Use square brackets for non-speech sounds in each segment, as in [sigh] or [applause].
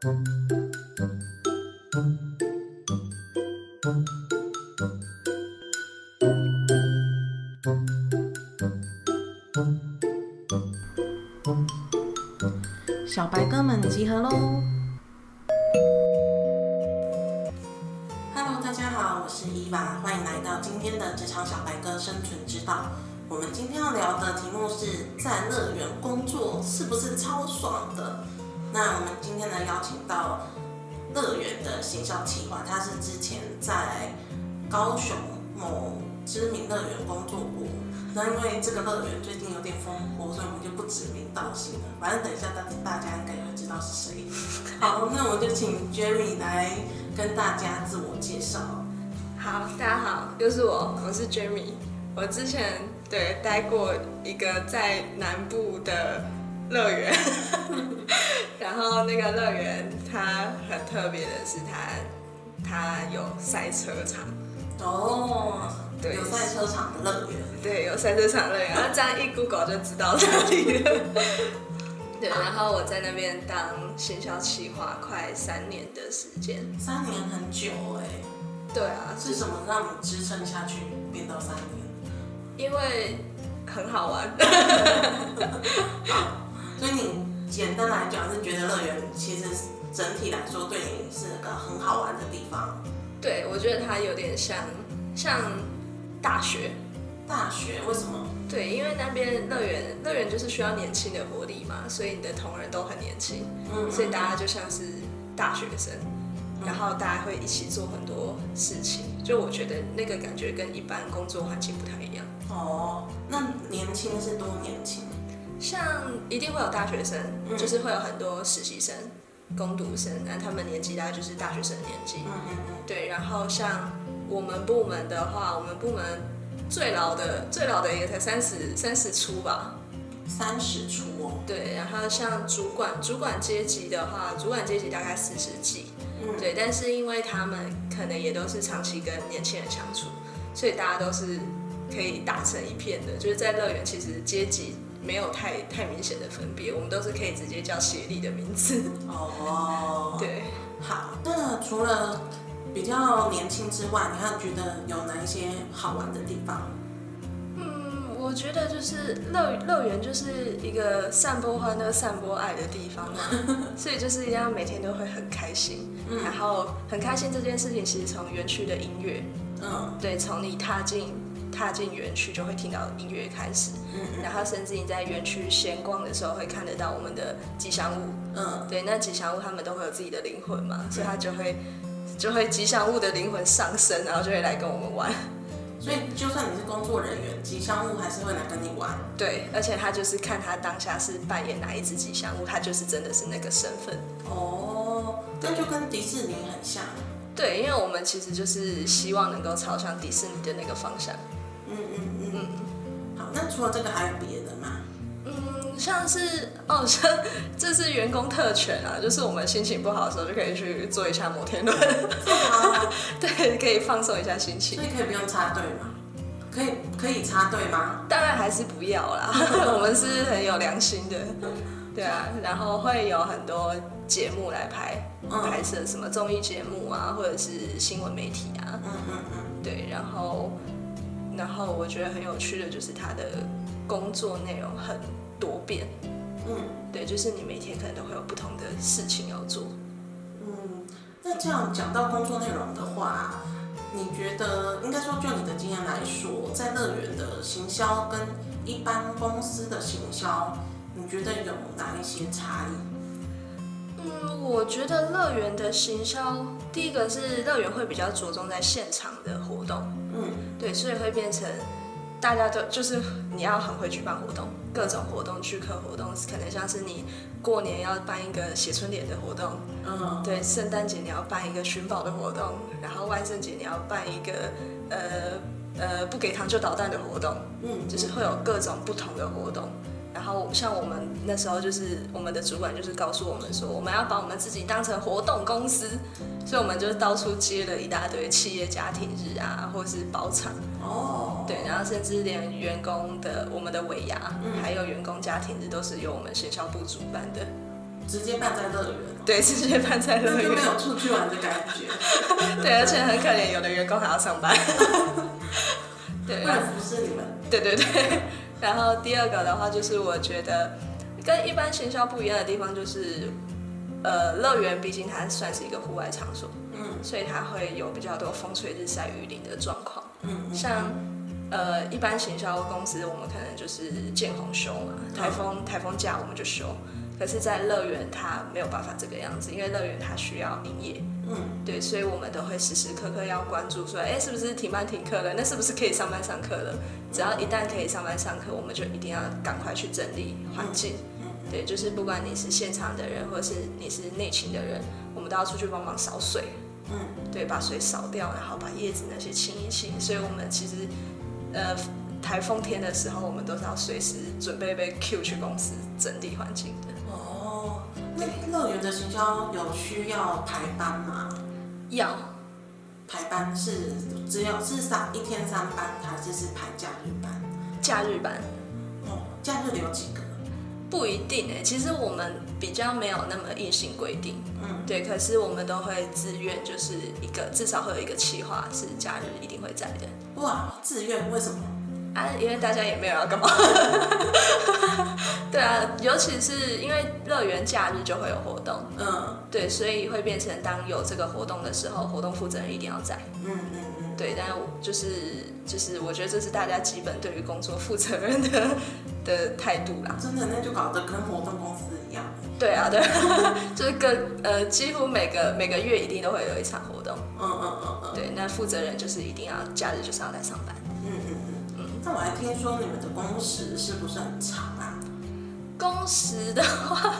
小白哥们集合喽！Hello，大家好，我是伊娃，欢迎来到今天的职场小白哥生存之道。我们今天要聊的题目是在乐园工作是不是超爽的？那我们今天呢邀请到乐园的行销企划，他是之前在高雄某知名乐园工作过。那因为这个乐园最近有点风波，所以我们就不指名道姓了。反正等一下大大家应该也会知道是谁。[laughs] 好，那我们就请 Jerry 来跟大家自我介绍。好，大家好，又是我，我是 Jerry。我之前对待过一个在南部的乐园，[laughs] 然后那个乐园它很特别的是它它有赛车场。哦。对，有赛车场的乐园。对，有赛车场乐园，然后这样一 Google 就知道哪里了。[laughs] 对，然后我在那边当行销企划快三年的时间。三年很久哎。对啊。是什么让你支撑下去变到三年？因为很好玩。[laughs] 好，所以你简单来讲是觉得乐园其实整体来说对你是个很好玩的地方。对，我觉得它有点像像。大学，大学为什么？对，因为那边乐园，乐园就是需要年轻的活力嘛，所以你的同仁都很年轻，嗯，所以大家就像是大学生，然后大家会一起做很多事情，就我觉得那个感觉跟一般工作环境不太一样。哦，那年轻是多年轻？像一定会有大学生，就是会有很多实习生、工读生，那他们年纪大概就是大学生年纪，嗯嗯嗯，对，然后像。我们部门的话，我们部门最老的最老的也才三十三十出吧，三十出哦。对，然后像主管主管阶级的话，主管阶级大概四十几，嗯，对。但是因为他们可能也都是长期跟年轻人相处，所以大家都是可以打成一片的。就是在乐园，其实阶级没有太太明显的分别，我们都是可以直接叫协力的名字。哦，[laughs] 对。好，那除了比较年轻之外，你还觉得有哪一些好玩的地方？嗯，我觉得就是乐乐园就是一个散播欢乐、散播爱的地方嘛，[laughs] 所以就是一定要每天都会很开心。然后很开心这件事情，其实从园区的音乐，嗯，对，从你踏进踏进园区就会听到音乐开始，嗯，然后甚至你在园区闲逛的时候会看得到我们的吉祥物，嗯，对，那吉祥物他们都会有自己的灵魂嘛，所以他就会。就会吉祥物的灵魂上升，然后就会来跟我们玩。所以就算你是工作人员，吉祥物还是会来跟你玩。对，而且他就是看他当下是扮演哪一只吉祥物，他就是真的是那个身份。哦，那就跟迪士尼很像。对，因为我们其实就是希望能够朝向迪士尼的那个方向。嗯嗯嗯。好，那除了这个还有别的吗？嗯像是哦，像这是员工特权啊，[laughs] 就是我们心情不好的时候就可以去做一下摩天轮，[laughs] 对，可以放松一下心情。所以可以不用插队吗？可以可以插队吗？当然还是不要啦，[laughs] 我们是很有良心的，对啊。然后会有很多节目来拍拍摄，什么综艺节目啊，或者是新闻媒体啊，嗯嗯嗯，对。然后然后我觉得很有趣的就是他的工作内容很。多变，嗯，对，就是你每天可能都会有不同的事情要做，嗯，那这样讲到工作内容的话，你觉得应该说就你的经验来说，在乐园的行销跟一般公司的行销，你觉得有哪一些差异？嗯，我觉得乐园的行销，第一个是乐园会比较着重在现场的活动，嗯，对，所以会变成。大家都就是你要很会举办活动，各种活动、聚客活动，可能像是你过年要办一个写春联的活动，嗯，对，圣诞节你要办一个寻宝的活动，然后万圣节你要办一个呃呃不给糖就捣蛋的活动，嗯，就是会有各种不同的活动。然后像我们那时候就是我们的主管就是告诉我们说，我们要把我们自己当成活动公司，所以我们就到处接了一大堆企业家庭日啊，或是包场哦，对，然后甚至连员工的我们的尾牙，还有员工家庭日都是由我们学校部主办的。直接办在乐园。对，直接办在乐园。就没有出去玩的感觉。[laughs] 对，而且很可怜，有的员工还要上班。[laughs] 对，为了服侍你们。对对对。然后第二个的话，就是我觉得跟一般行销不一样的地方，就是呃，乐园毕竟它算是一个户外场所，嗯，所以它会有比较多风吹日晒雨淋的状况。嗯，像呃，一般行销公司，我们可能就是见红休嘛，台风台风假我们就休。可是，在乐园它没有办法这个样子，因为乐园它需要营业。嗯，对，所以我们都会时时刻刻要关注，说，哎，是不是停班停课了？那是不是可以上班上课了？只要一旦可以上班上课，我们就一定要赶快去整理环境。对，就是不管你是现场的人，或者是你是内勤的人，我们都要出去帮忙扫水。嗯，对，把水扫掉，然后把叶子那些清一清。所以我们其实，呃，台风天的时候，我们都是要随时准备被 Q 去公司整理环境的。乐园的行销有需要排班吗？要，排班是只有是上一天三班，还是是排假日班？假日班。哦，假日有几个？不一定哎，其实我们比较没有那么硬性规定，嗯，对，可是我们都会自愿，就是一个至少会有一个企划是假日一定会在的。哇，自愿为什么？啊，因为大家也没有要干嘛。[laughs] 对啊，尤其是因为乐园假日就会有活动，嗯，对，所以会变成当有这个活动的时候，活动负责人一定要在，嗯嗯嗯，对，但就是就是我觉得这是大家基本对于工作负责任的。[laughs] 的态度啦，真的那就搞得跟活动公司一样。对啊，对，[laughs] 就是跟呃，几乎每个每个月一定都会有一场活动。嗯嗯嗯嗯。对，那负责人就是一定要假日就是要来上班。嗯嗯。那我还听说你们的工时是不是很长啊？工时的话，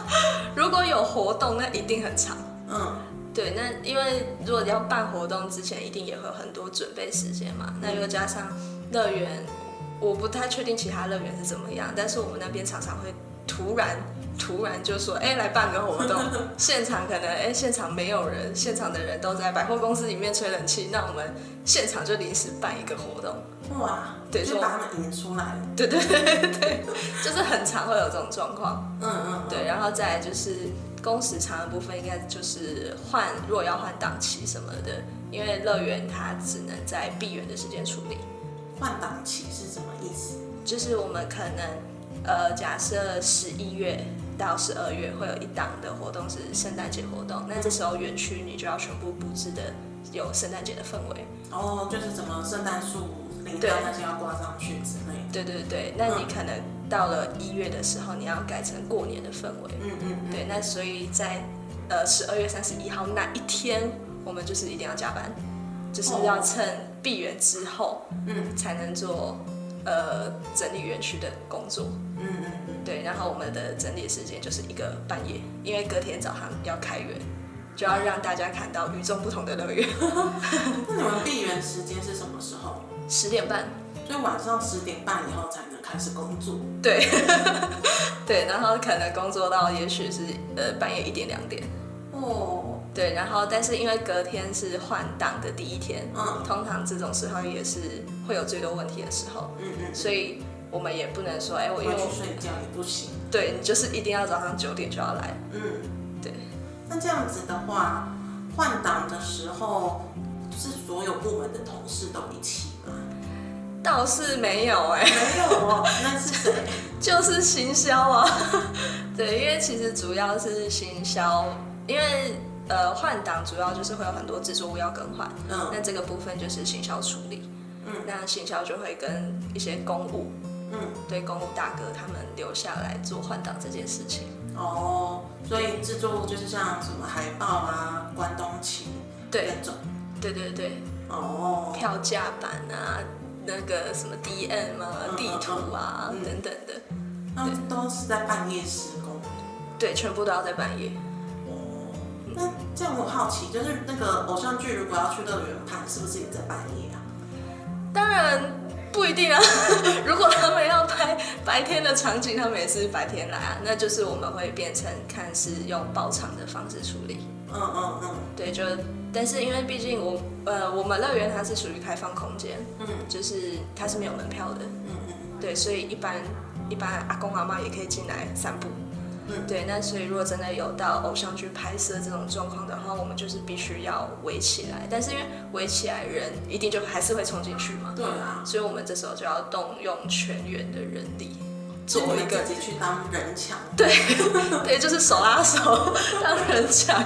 如果有活动，那一定很长。嗯。对，那因为如果要办活动之前，一定也会有很多准备时间嘛。那又加上乐园。我不太确定其他乐园是怎么样，但是我们那边常常会突然突然就说，哎，来办个活动，[laughs] 现场可能哎现场没有人，现场的人都在百货公司里面吹冷气，那我们现场就临时办一个活动。哇，对，就把他们引出来。对 [laughs] 对对对，就是很常会有这种状况。嗯嗯。对，然后再就是工时长的部分，应该就是换，如果要换档期什么的，因为乐园它只能在闭园的时间处理。换档期是什么意思？就是我们可能，呃，假设十一月到十二月会有一档的活动是圣诞节活动，那这时候园区你就要全部布置的有圣诞节的氛围。哦，就是什么圣诞树、铃铛那些要挂上去之类。对对对，那你可能到了一月的时候，你要改成过年的氛围。嗯嗯。对，那所以在呃十二月三十一号那一天，我们就是一定要加班。就是要趁闭园之后，嗯，才能做呃整理园区的工作，嗯嗯嗯，对。然后我们的整理时间就是一个半夜，因为隔天早上要开园，就要让大家看到与众不同的乐园。[laughs] 那你们闭园时间是什么时候？十点半，所以晚上十点半以后才能开始工作。对，[laughs] 对，然后可能工作到也许是呃半夜一点两点。哦。对，然后但是因为隔天是换档的第一天，嗯，通常这种时候也是会有最多问题的时候，嗯嗯，所以我们也不能说，哎，我又去睡觉也不行，对你就是一定要早上九点就要来，嗯，对。那这样子的话，换档的时候是所有部门的同事都一起吗？倒是没有，哎，没有哦，那是谁？[laughs] 就是行销啊，[laughs] 对，因为其实主要是行销，因为。呃，换挡主要就是会有很多制作物要更换，嗯，那这个部分就是行销处理，嗯，那行销就会跟一些公务，嗯，对，公务大哥他们留下来做换挡这件事情。哦，所以制作物就是像什么海报啊、关东旗，对，那种，对对对，哦，票价板啊，那个什么 DM 啊、地图啊等等的，那都是在半夜施工，对，全部都要在半夜。那这样我好奇，就是那个偶像剧如果要去乐园拍，是不是也在半夜啊？当然不一定啊。[laughs] 如果他们要拍白天的场景，他们也是白天来啊。那就是我们会变成看是用包场的方式处理。嗯嗯嗯。对，就但是因为毕竟我呃我们乐园它是属于开放空间，嗯，就是它是没有门票的。嗯嗯。对，所以一般一般阿公阿妈也可以进来散步。嗯，对，那所以如果真的有到偶像剧拍摄这种状况的话，我们就是必须要围起来。但是因为围起来人一定就还是会冲进去嘛，对啊，所以我们这时候就要动用全员的人力，做一个自己去当人墙。对，[laughs] 对，就是手拉手当人墙，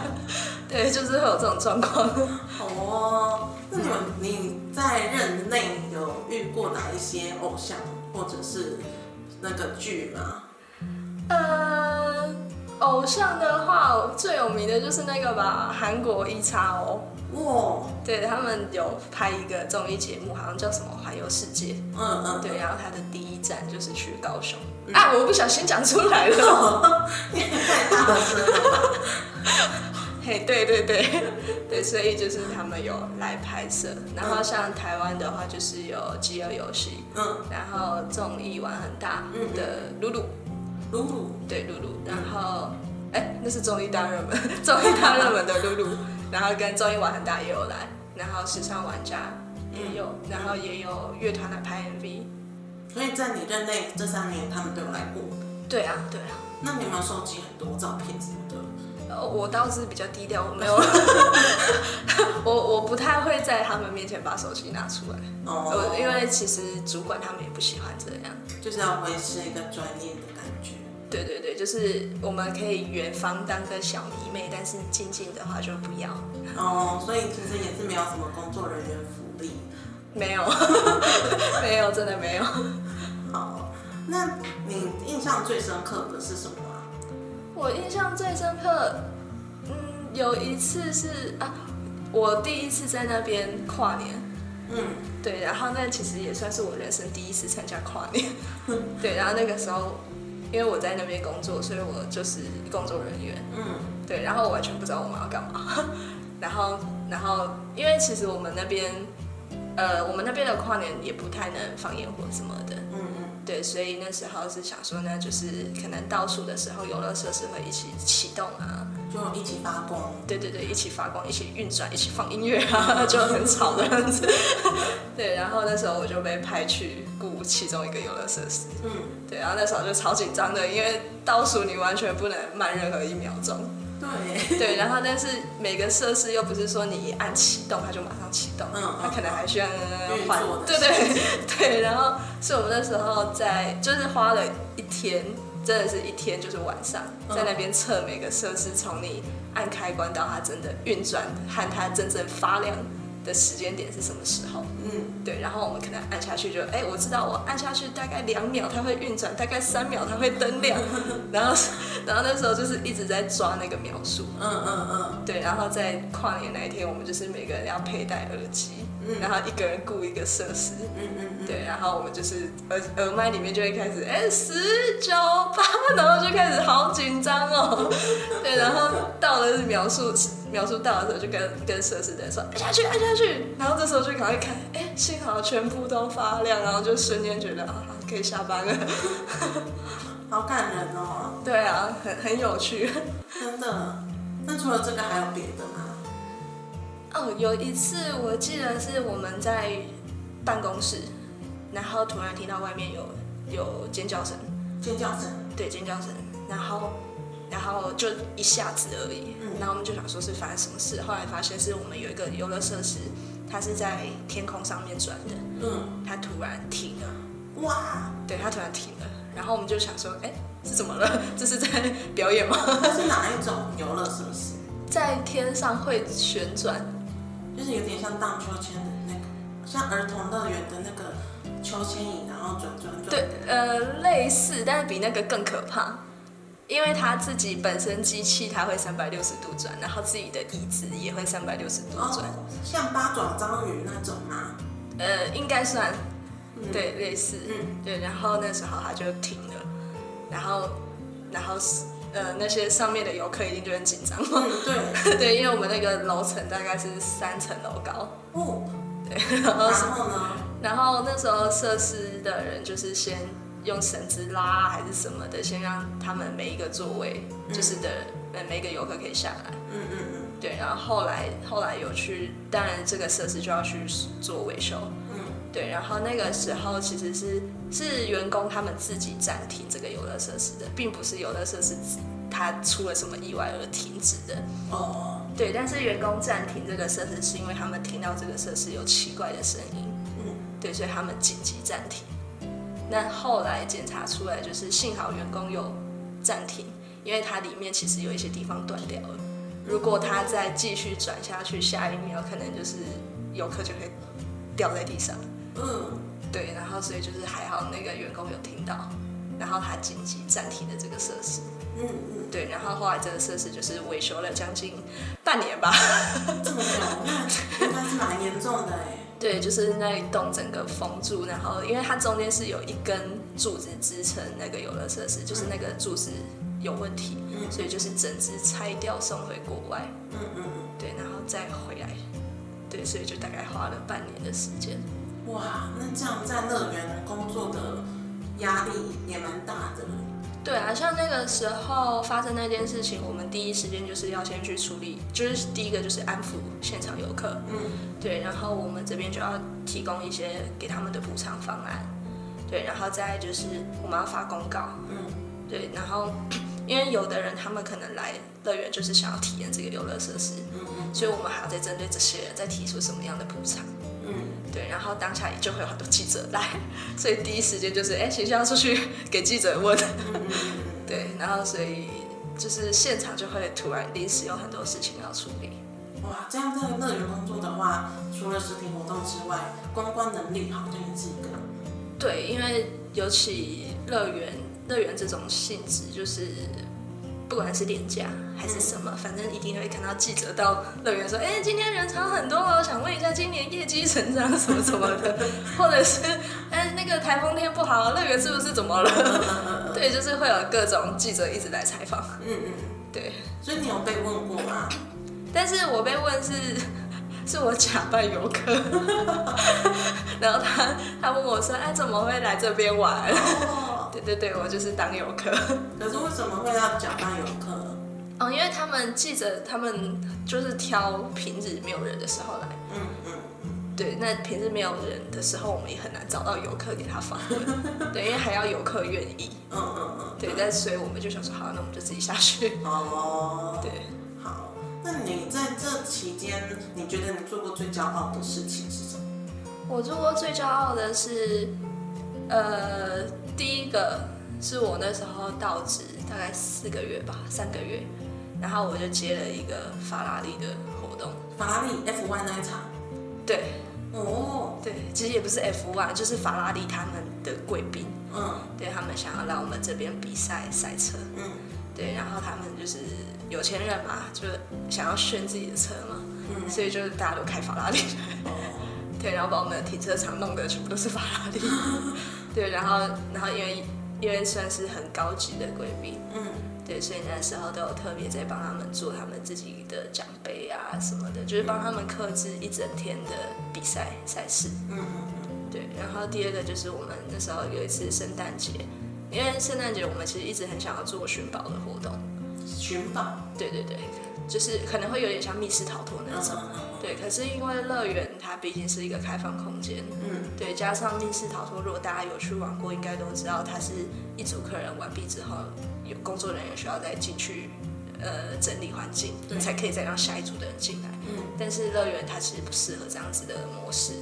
对，就是会有这种状况。[laughs] 哦，那你们你在任内有遇过哪一些偶像或者是那个剧吗？呃，偶像的话，最有名的就是那个吧，韩国一叉哦。哇，对他们有拍一个综艺节目，好像叫什么《环游世界》。嗯嗯。对，然后他的第一站就是去高雄。啊，我不小心讲出来了。太大声了。嘿，对对对，[laughs] 对，所以就是他们有来拍摄。然后像台湾的话，就是有《饥饿游戏》。嗯。然后综艺玩很大的露露。露露，对露露，然后，哎，那是综艺大热门，[laughs] 综艺大热门的露露，然后跟综艺玩很大也有来，然后时尚玩家也有，然后也有乐团来拍 MV，所以在你任内这三年，他们都有来过。对啊，对啊。那你有没有收集很多照片什么的？呃，我倒是比较低调，我没有，[laughs] 我我不太会在他们面前把手机拿出来，哦，因为其实主管他们也不喜欢这样，就是要维持一个专业的。对对对，就是我们可以远方当个小迷妹，但是近近的话就不要。哦，所以其实也是没有什么工作人员福利。没有，[laughs] 没有，真的没有。好，那你印象最深刻的是什么？我印象最深刻，嗯，有一次是啊，我第一次在那边跨年。嗯，对，然后那其实也算是我人生第一次参加跨年。[laughs] 对，然后那个时候。因为我在那边工作，所以我就是工作人员。嗯，对，然后我完全不知道我们要干嘛。[laughs] 然后，然后，因为其实我们那边，呃，我们那边的跨年也不太能放烟火什么的。嗯嗯。对，所以那时候是想说呢，就是可能倒数的时候，游乐设施会一起启动啊。就一起发光，对对对，一起发光，一起运转，一起放音乐啊，[laughs] 就很吵的样子。[laughs] 对，然后那时候我就被派去雇其中一个游乐设施。嗯，对，然后那时候就超紧张的，因为倒数你完全不能慢任何一秒钟。对。对，然后但是每个设施又不是说你一按启动它就马上启动，嗯，它可能还需要换。对对对，然后是我们那时候在就是花了一天。真的是一天，就是晚上，在那边测每个设施，从你按开关到它真的运转和它真正发亮的时间点是什么时候？嗯，对。然后我们可能按下去就，哎，我知道我按下去大概两秒它会运转，大概三秒它会灯亮。然后，然后那时候就是一直在抓那个描述。嗯嗯嗯。对，然后在跨年那一天，我们就是每个人要佩戴耳机。然后一个人雇一个设施，嗯嗯嗯，对，然后我们就是耳耳麦里面就会开始，哎，十九八，然后就开始好紧张哦，对，然后到了描述描述到的时候，就跟跟设施的人说按下去按下去，然后这时候就赶快看，哎，幸好全部都发亮，然后就瞬间觉得啊，可以下班了，好感人哦，对啊，很很有趣，[laughs] 真的，那除了这个还有别的吗？哦，有一次我记得是我们在办公室，然后突然听到外面有有尖叫声，尖叫声，对，尖叫声，然后然后就一下子而已，然后我们就想说是发生什么事，后来发现是我们有一个游乐设施，它是在天空上面转的，嗯，它突然停了，哇，对，它突然停了，然后我们就想说，哎，是怎么了？[laughs] 这是在 [laughs] 表演吗？它是哪一种游乐设施？在天上会旋转。就是有点像荡秋千的那个，像儿童乐园的那个秋千椅，然后转转转。对，呃，类似，但是比那个更可怕，因为它自己本身机器它会三百六十度转，然后自己的椅子也会三百六十度转。像八爪章鱼那种吗？呃，应该算，对，类似。嗯，对，然后那时候他就停了，然后，然后是。呃，那些上面的游客一定就很紧张。对 [laughs] 对，因为我们那个楼层大概是三层楼高。哦，对。然后呢？然后那时候设施的人就是先用绳子拉还是什么的，先让他们每一个座位就是的呃每一个游客可以下来。嗯嗯嗯。对，然后后来后来有去，当然这个设施就要去做维修。对，然后那个时候其实是是员工他们自己暂停这个游乐设施的，并不是游乐设施它出了什么意外而停止的。哦。对，但是员工暂停这个设施是因为他们听到这个设施有奇怪的声音。嗯。对，所以他们紧急暂停。那后来检查出来就是幸好员工有暂停，因为它里面其实有一些地方断掉了。如果它再继续转下去，下一秒可能就是游客就会掉在地上。嗯。对，然后所以就是还好那个员工有听到。然后他紧急暂停了这个设施，嗯嗯，对，然后后来这个设施就是维修了将近半年吧，这么久，那应该是蛮严重的哎。[laughs] 对，就是那一栋整个封住，然后因为它中间是有一根柱子支撑那个游乐设施，就是那个柱子有问题，所以就是整只拆掉送回国外，嗯嗯嗯，对，然后再回来，对，所以就大概花了半年的时间。哇，那这样在乐园工作的。压力也蛮大的。对啊，像那个时候发生那件事情，我们第一时间就是要先去处理，就是第一个就是安抚现场游客，嗯，对，然后我们这边就要提供一些给他们的补偿方案，对，然后再就是我们要发公告，嗯，对，然后 [clears throat] 因为有的人他们可能来乐园就是想要体验这个游乐设施，嗯嗯，所以我们还要再针对这些人再提出什么样的补偿。对，然后当下就会有很多记者来，[laughs] 所以第一时间就是哎，学校出去给记者问。对，然后所以就是现场就会突然临时有很多事情要处理。哇，这样在乐园工作的话，除了实体活动之外，公关能力好像也是一个。对，因为尤其乐园，乐园这种性质就是。不管是廉价还是什么，反正一定会看到记者到乐园说：“哎，今天人潮很多哦，想问一下今年业绩成长什么什么的，[laughs] 或者是哎那个台风天不好，乐园是不是怎么了？” [laughs] 对，就是会有各种记者一直来采访。嗯嗯，对。所以你有被问过吗？但是我被问是是我假扮游客，[laughs] 然后他他问我说：“哎，怎么会来这边玩？”对对对，我就是当游客。[laughs] 可是为什么会要假扮游客？哦，因为他们记者他们就是挑平日没有人的时候来。嗯嗯对，那平日没有人的时候，我们也很难找到游客给他访问。[laughs] 对，因为还要游客愿意。嗯嗯嗯。对，但所以我们就想说，好，那我们就自己下去。哦。对。好，那你在这期间，你觉得你做过最骄傲的事情是什么？我做过最骄傲的是，呃。第一个是我那时候到职大概四个月吧，三个月，然后我就接了一个法拉利的活动。法拉利 F1 那一场？对。哦。对，其实也不是 F1，就是法拉利他们的贵宾。嗯。对他们想要来我们这边比赛赛车。嗯。对，然后他们就是有钱人嘛，就想要炫自己的车嘛。嗯。所以就是大家都开法拉利。[laughs] 对，然后把我们的停车场弄得全部都是法拉利。[laughs] 对，然后，然后因为因为算是很高级的贵宾，嗯，对，所以那时候都有特别在帮他们做他们自己的奖杯啊什么的，就是帮他们克制一整天的比赛赛事，嗯嗯嗯，对。然后第二个就是我们那时候有一次圣诞节，因为圣诞节我们其实一直很想要做寻宝的活动，寻宝，对对对。就是可能会有点像密室逃脱那种，对。可是因为乐园它毕竟是一个开放空间，嗯，对。加上密室逃脱，如果大家有去玩过，应该都知道，它是一组客人完毕之后，有工作人员需要再进去，呃，整理环境，才可以再让下一组的人进来。嗯。但是乐园它其实不适合这样子的模式，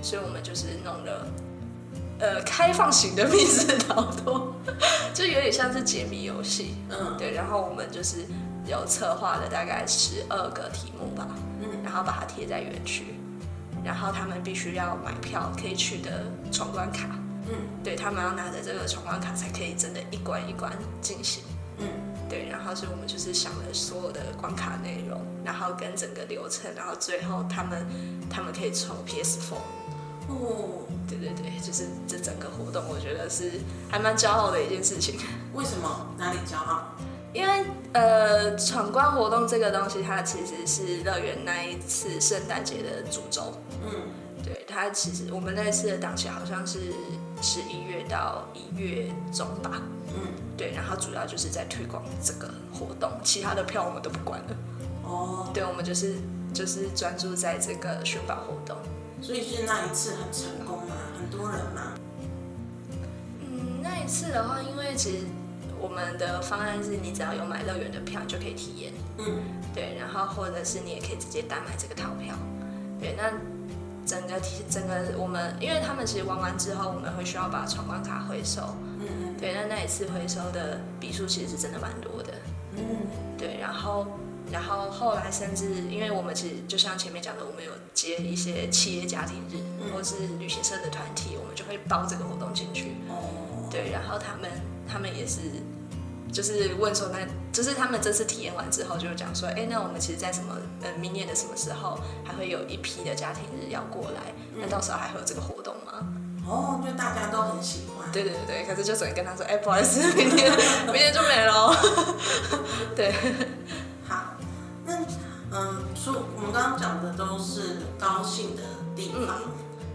所以我们就是弄了，呃，开放型的密室逃脱，[laughs] 就有点像是解谜游戏，嗯，对。然后我们就是。有策划了大概十二个题目吧，嗯，然后把它贴在园区，然后他们必须要买票可以去的闯关卡，嗯，对他们要拿着这个闯关卡才可以真的一关一关进行，嗯，对，然后所以我们就是想了所有的关卡内容，然后跟整个流程，然后最后他们他们可以抽 PS4，哦，对对对，就是这整个活动我觉得是还蛮骄傲的一件事情。为什么？哪里骄傲？因为呃，闯关活动这个东西，它其实是乐园那一次圣诞节的主轴。嗯，对，他其实我们那次的档期好像是十一月到一月中吧。嗯，对，然后主要就是在推广这个活动，其他的票我们都不管了。哦，对，我们就是就是专注在这个寻宝活动。所以是那一次很成功吗？很多人吗？嗯，那一次的话，因为其实。我们的方案是你只要有买乐园的票，你就可以体验。嗯，对，然后或者是你也可以直接单买这个套票。对，那整个体整个我们，因为他们其实玩完之后，我们会需要把闯关卡回收。嗯嗯。对，那那一次回收的笔数其实是真的蛮多的。嗯。对，然后。然后后来甚至，因为我们其实就像前面讲的，我们有接一些企业家庭日，或是旅行社的团体，我们就会包这个活动进去。哦。对，然后他们他们也是，就是问说，那就是他们这次体验完之后，就讲说，哎，那我们其实，在什么呃明年的什么时候，还会有一批的家庭日要过来？那到时候还会有这个活动吗？哦，就大家都很喜欢。对对对可是就只能跟他说，哎，不好意思，明天明天就没了。[laughs] 对好。嗯，说我们刚刚讲的都是高兴的地方，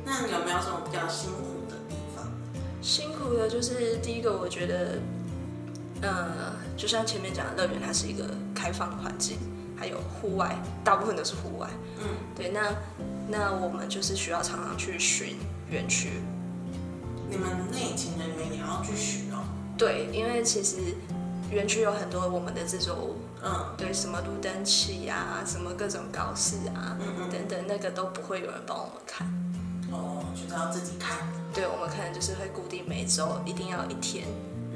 那有没有什么比较辛苦的地方？辛苦的就是第一个，我觉得，呃，就像前面讲的，乐园它是一个开放的环境，还有户外，大部分都是户外。嗯，对，那那我们就是需要常常去巡园区。你们内勤人员也要去巡哦？对，因为其实。园区有很多我们的制作物，嗯，对，什么路灯器啊，什么各种高饰啊，嗯嗯，等等，那个都不会有人帮我们看，哦，就是要自己看。对，我们可能就是会固定每周一定要一天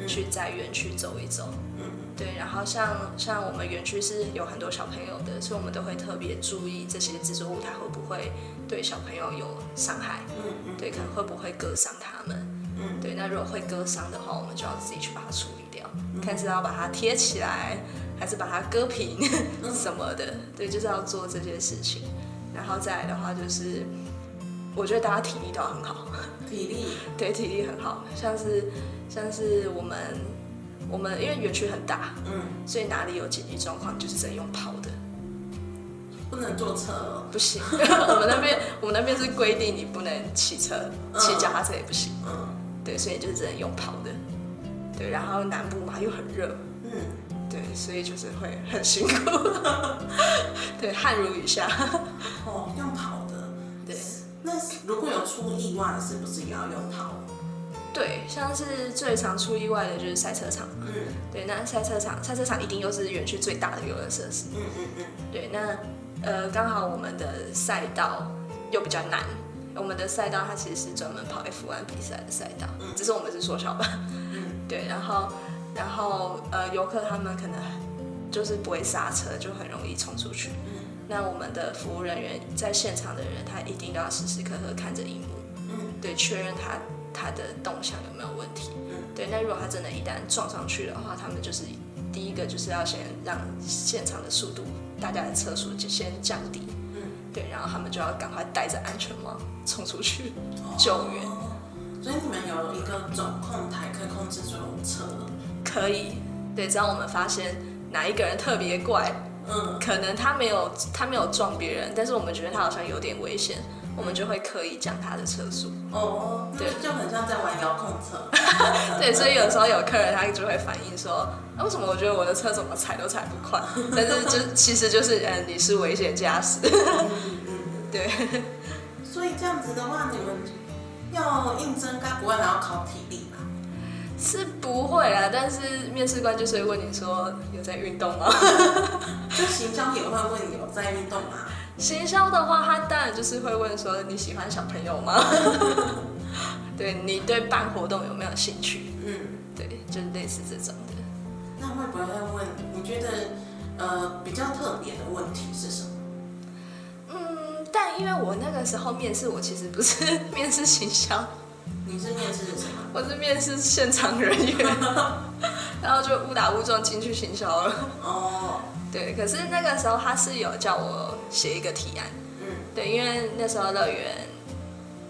去在园区走一走，嗯。对，然后像像我们园区是有很多小朋友的，所以我们都会特别注意这些制作物它会不会对小朋友有伤害，嗯嗯，对，可能会不会割伤他们，嗯，对，那如果会割伤的话，我们就要自己去把它处理掉。看是要把它贴起来，还是把它割平 [laughs] 什么的，对，就是要做这件事情。然后再来的话，就是我觉得大家体力都很好，体力。[laughs] 对体力很好，像是像是我们我们因为园区很大，嗯，所以哪里有紧急状况就是只能用跑的，不能坐车，不行。[laughs] 我们那边我们那边是规定你不能骑车，骑脚踏车也不行，嗯，对，所以就只能用跑的。对，然后南部嘛又很热，嗯，对，所以就是会很辛苦，[laughs] 对，汗如雨下。哦。那如果有出意外，是不是也要用套？对，像是最常出意外的就是赛车场，嗯，对，那赛车场，赛车场一定又是园区最大的游乐设施，嗯嗯嗯，对，那呃刚好我们的赛道又比较难，我们的赛道它其实是专门跑 F1 比赛的赛道，嗯，只是我们是缩小版。嗯 [laughs] 对，然后，然后，呃，游客他们可能就是不会刹车，就很容易冲出去。嗯。那我们的服务人员在现场的人，他一定都要时时刻刻看着荧幕。嗯。对，确认他他的动向有没有问题。嗯。对，那如果他真的一旦撞上去的话，他们就是第一个就是要先让现场的速度，大家的车速就先降低。嗯。对，然后他们就要赶快戴着安全帽冲出去救援。所以你们有一个总控台可以控制所有车，可以，对，只要我们发现哪一个人特别怪，嗯，可能他没有他没有撞别人，但是我们觉得他好像有点危险，我们就会刻意降他的车速。哦，对，就很像在玩遥控车。[laughs] 对，所以有时候有客人他就会反映说，为什么我觉得我的车怎么踩都踩不快？[laughs] 但是就其实就是，嗯，你是危险驾驶。嗯嗯，[laughs] 对。所以这样子的话，你们。要应征，该不会还要考体力吧？是不会啦，但是面试官就是会问你说有在运动吗？问你有在运动吗？行销的话，他当然就是会问说你喜欢小朋友吗？[laughs] 对你对办活动有没有兴趣？嗯，对，就是类似这种的。那会不会问？你觉得呃比较特别的问题是什么？但因为我那个时候面试，我其实不是 [laughs] 面试行销，你是面试什么？我是面试现场人员，[laughs] 然后就误打误撞进去行销了。哦，[laughs] 对，可是那个时候他是有叫我写一个提案，嗯，对，因为那时候乐园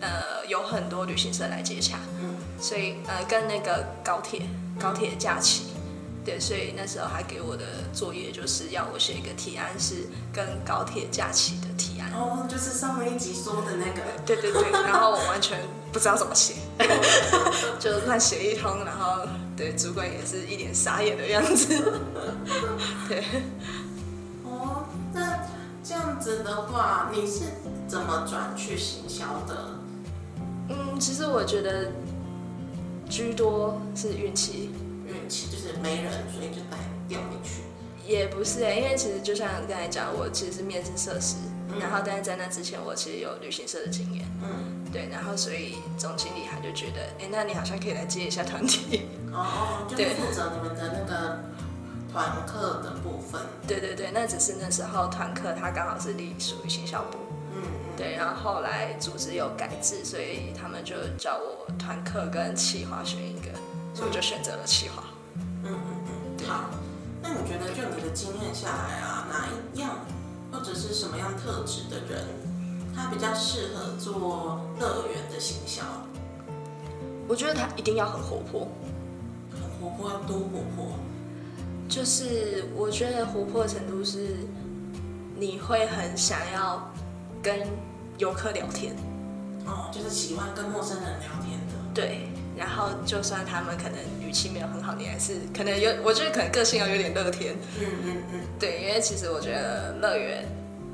呃有很多旅行社来接洽，嗯，所以呃跟那个高铁高铁假期。对，所以那时候还给我的作业就是要我写一个提案，是跟高铁假期的提案。哦，就是上面一集说的那个。对对对，然后我完全不知道怎么写，[laughs] [laughs] 就乱写一通，然后对主管也是一脸傻眼的样子。[laughs] 对。哦，那这样子的话，你是怎么转去行销的？嗯，其实我觉得居多是运气。运气，就是没人，所以就带调你去。也不是哎，因为其实就像刚才讲，我其实是面试设施，然后但是在那之前，我其实有旅行社的经验。嗯，对，然后所以总经理他就觉得，哎，那你好像可以来接一下团体。哦，就是负责你们的那个团课的部分。对对对，那只是那时候团课他刚好是隶属于行销部。嗯嗯。对，然后后来组织有改制，所以他们就叫我团课跟企划选一个，所以我就选择了企划。嗯嗯嗯，好。那你觉得，就你的经验下来啊，哪一样或者是什么样特质的人，他比较适合做乐园的行销？我觉得他一定要很活泼，很活泼要多活泼？就是我觉得活泼的程度是，你会很想要跟游客聊天。哦，就是喜欢跟陌生人聊天的。对。然后，就算他们可能语气没有很好，你还是可能有，我觉得可能个性要有点乐天。嗯嗯嗯。对，因为其实我觉得乐园，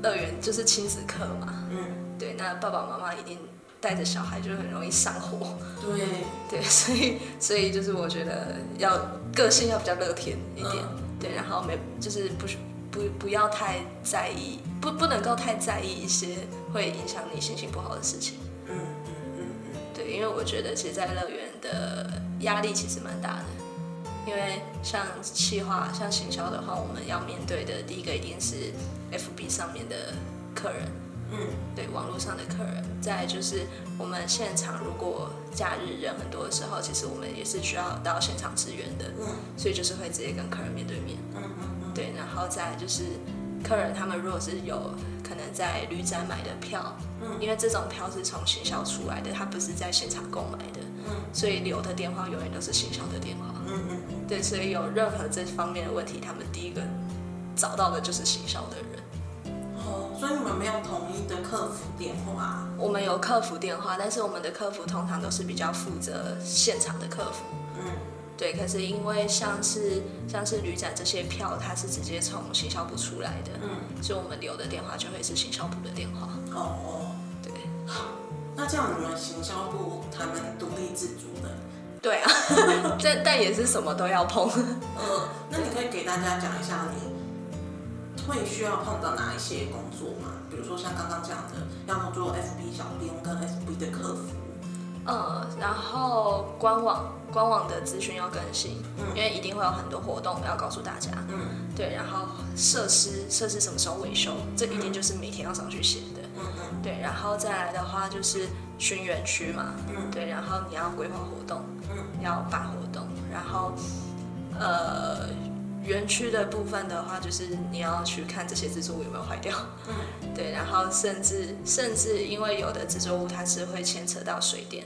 乐园就是亲子课嘛。嗯。对，那爸爸妈妈一定带着小孩就很容易上火。对。[laughs] 对，所以所以就是我觉得要个性要比较乐天一点。对，然后没就是不不不要太在意，不不能够太在意一些会影响你心情不好的事情。嗯嗯嗯，对因为我觉得，其实，在乐园的压力其实蛮大的。因为像企划、像行销的话，我们要面对的第一个一定是 FB 上面的客人，嗯，对，网络上的客人。再就是我们现场如果假日人很多的时候，其实我们也是需要到现场支援的，嗯，所以就是会直接跟客人面对面，嗯嗯，对，然后再就是客人他们如果是有。可能在旅展买的票，嗯，因为这种票是从行销出来的，他不是在现场购买的，嗯，所以留的电话永远都是行销的电话，嗯嗯，对，所以有任何这方面的问题，他们第一个找到的就是行销的人。哦，所以你们没有统一的客服电话？我们有客服电话，但是我们的客服通常都是比较负责现场的客服。嗯对，可是因为像是像是旅展这些票，它是直接从行销部出来的，嗯，所以我们留的电话就会是行销部的电话。哦哦，对，好，那这样你们行销部他们独立自主的？对啊，[laughs] 但但也是什么都要碰。嗯，那你可以给大家讲一下你会需要碰到哪一些工作吗？比如说像刚刚讲的，要做 FB 小编跟 FB 的客服。嗯，然后官网官网的资讯要更新，嗯因为一定会有很多活动要告诉大家。嗯，对，然后设施设施什么时候维修，这一定就是每天要上去写的。嗯嗯，对，然后再来的话就是巡园区嘛。嗯，对，然后你要规划活动，嗯，要办活动，然后呃园区的部分的话，就是你要去看这些制作物有没有坏掉。嗯，[laughs] 对，然后甚至甚至因为有的蜘蛛物它是会牵扯到水电。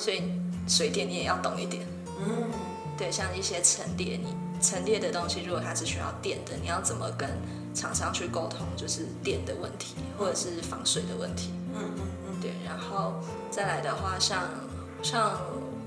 所以水电你也要懂一点，嗯，对，像一些陈列，你陈列的东西，如果它是需要电的，你要怎么跟厂商去沟通，就是电的问题，或者是防水的问题，嗯嗯嗯，对，然后再来的话，像像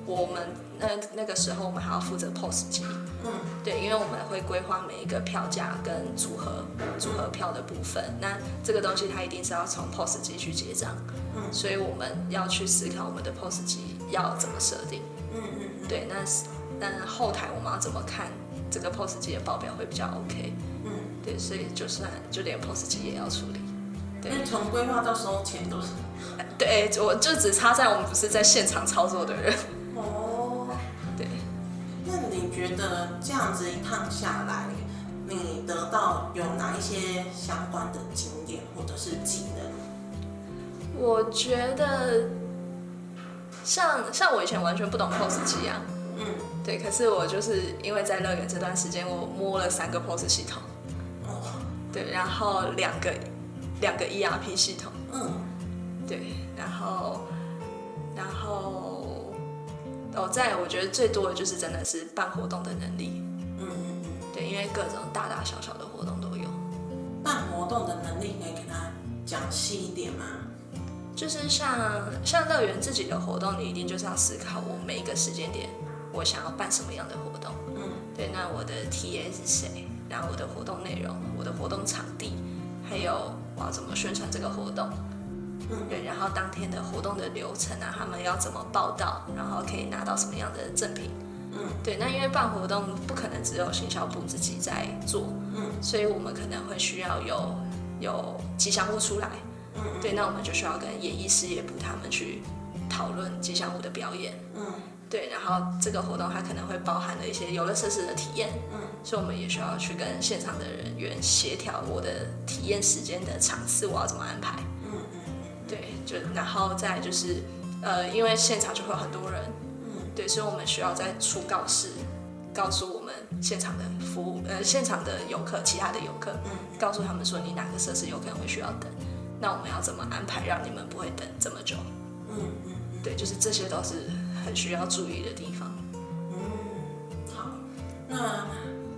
我们那那个时候，我们还要负责 POS 机，嗯，对，因为我们会规划每一个票价跟组合组合票的部分，那这个东西它一定是要从 POS 机去结账。嗯所以我们要去思考我们的 POS 机要怎么设定。嗯嗯对，那那后台我们要怎么看这个 POS 机的报表会比较 OK？嗯，对，所以就算就连 POS 机也要处理。对，从规划到收钱都是。对，我就只差在我们不是在现场操作的人。觉得这样子一趟下来，你得到有哪一些相关的经验或者是技能？我觉得像像我以前完全不懂 POS 机啊，嗯，对，可是我就是因为在乐园这段时间，我摸了三个 POS 系统，哦，对，然后两个两个 ERP 系统，嗯，对，然后然后哦，再我觉得最多的就是真的是办活动的能力，嗯嗯嗯，对，因为各种大大小小的活动都有，办活动的能力可以给他讲细一点吗？就是像像乐园自己的活动，你一定就是要思考我每一个时间点，我想要办什么样的活动。嗯，对，那我的 TA 是谁？然后我的活动内容，我的活动场地，还有我要怎么宣传这个活动。嗯，对，然后当天的活动的流程啊，他们要怎么报道，然后可以拿到什么样的赠品。嗯，嗯，对，那因为办活动不可能只有行销部自己在做，嗯，所以我们可能会需要有有吉祥物出来，嗯，对，那我们就需要跟演艺事业部他们去讨论吉祥物的表演，嗯，对，然后这个活动它可能会包含了一些游乐设施的体验，嗯，所以我们也需要去跟现场的人员协调我的体验时间的场次我要怎么安排，对，就然后再就是。呃，因为现场就会有很多人，嗯，对，所以我们需要在出告示，告诉我们现场的服务，呃，现场的游客，其他的游客，嗯，告诉他们说你哪个设施有可能会需要等，那我们要怎么安排，让你们不会等这么久？嗯嗯，对，就是这些都是很需要注意的地方。嗯，好，那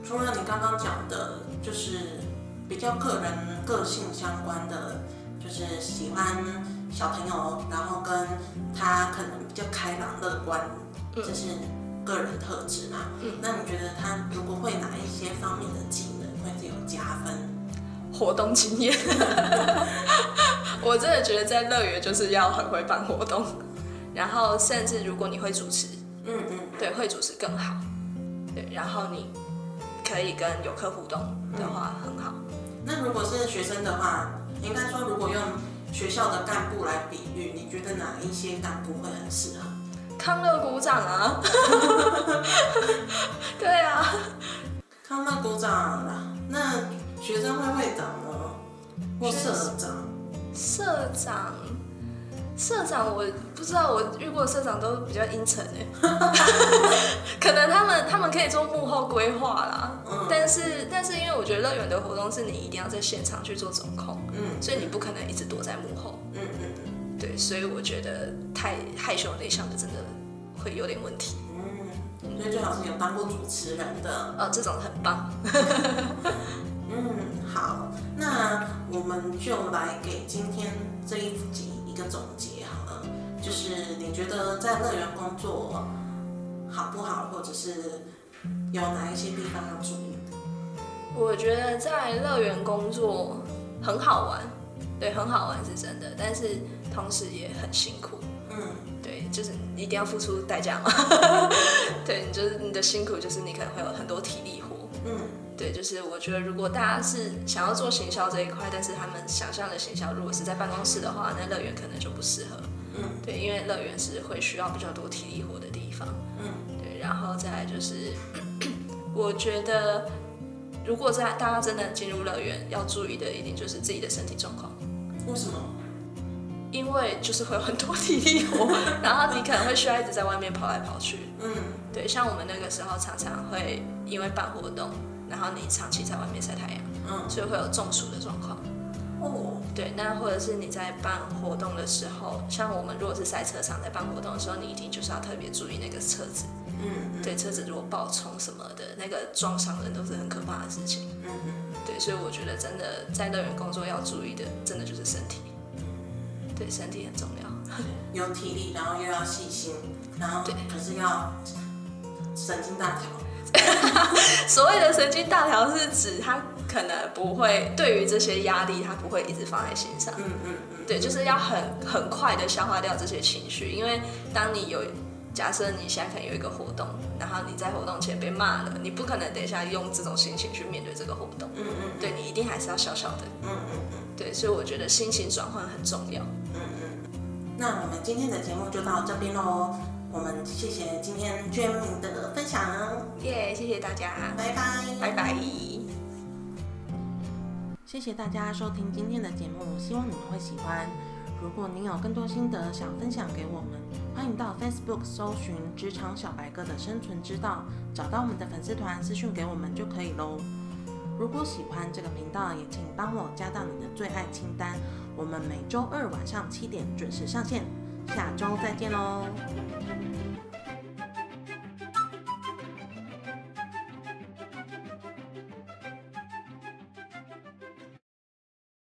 除了你刚刚讲的，就是比较个人个性相关的，就是喜欢。小朋友，然后跟他可能比较开朗乐观，这是个人特质嘛。嗯，那你觉得他如果会哪一些方面的技能会有加分？活动经验，[laughs] 我真的觉得在乐园就是要很会办活动，然后甚至如果你会主持，嗯嗯，对，会主持更好。对，然后你可以跟游客互动的话很好。那如果是学生的话，应该说如果用。学校的干部来比喻，你觉得哪一些干部会很适合？康乐鼓掌啊！[laughs] 对啊，康乐鼓掌啊！那学生会会长呢？或社长？社长？社长我不知道，我遇过社长都比较阴沉哎，[laughs] 可能他们他们可以做幕后规划啦，但是但是因为我觉得乐园的活动是你一定要在现场去做总控，嗯，所以你不可能一直躲在幕后，嗯嗯嗯，对，所以我觉得太害羞内向的真的会有点问题，嗯，所以最好是有当过主持人的，呃，这种很棒，[laughs] 嗯，好，那我们就来给今天这一集。一个总结好了，就是你觉得在乐园工作好不好，或者是有哪一些地方要注意的？我觉得在乐园工作很好玩，对，很好玩是真的，但是同时也很辛苦。嗯，对，就是一定要付出代价嘛。[laughs] 对，就是你的辛苦，就是你可能会有很多体力活。嗯。对，就是我觉得，如果大家是想要做行销这一块，但是他们想象的行销如果是在办公室的话，那乐园可能就不适合。嗯，对，因为乐园是会需要比较多体力活的地方。嗯，对，然后再来就是，[clears throat] 我觉得如果在大家真的进入乐园，要注意的一定就是自己的身体状况。为什么？因为就是会有很多体力活，[laughs] 然后你可能会需要一直在外面跑来跑去。嗯，对，像我们那个时候常常会因为办活动。然后你长期在外面晒太阳，嗯，所以会有中暑的状况。哦，对，那或者是你在办活动的时候，像我们如果是赛车场在办活动的时候，你一定就是要特别注意那个车子，嗯，对，车子如果爆冲什么的，那个撞伤人都是很可怕的事情。嗯嗯，对，所以我觉得真的在乐园工作要注意的，真的就是身体，对，身体很重要。有体力，然后又要细心，然后对，可是要神经大条。[laughs] 所谓的神经大条是指他可能不会对于这些压力，他不会一直放在心上。嗯嗯嗯，对，就是要很很快的消化掉这些情绪，因为当你有假设你现在可能有一个活动，然后你在活动前被骂了，你不可能等一下用这种心情去面对这个活动。嗯嗯，对你一定还是要小小的。嗯嗯嗯，对，所以我觉得心情转换很重要。嗯嗯，那我们今天的节目就到这边喽。我们谢谢今天娟明的分享，耶！谢谢大家，拜拜，拜拜。谢谢大家收听今天的节目，希望你们会喜欢。如果您有更多心得想分享给我们，欢迎到 Facebook 搜寻“职场小白哥”的生存之道，找到我们的粉丝团私讯给我们就可以喽。如果喜欢这个频道，也请帮我加到你的最爱清单。我们每周二晚上七点准时上线。下周再见喽。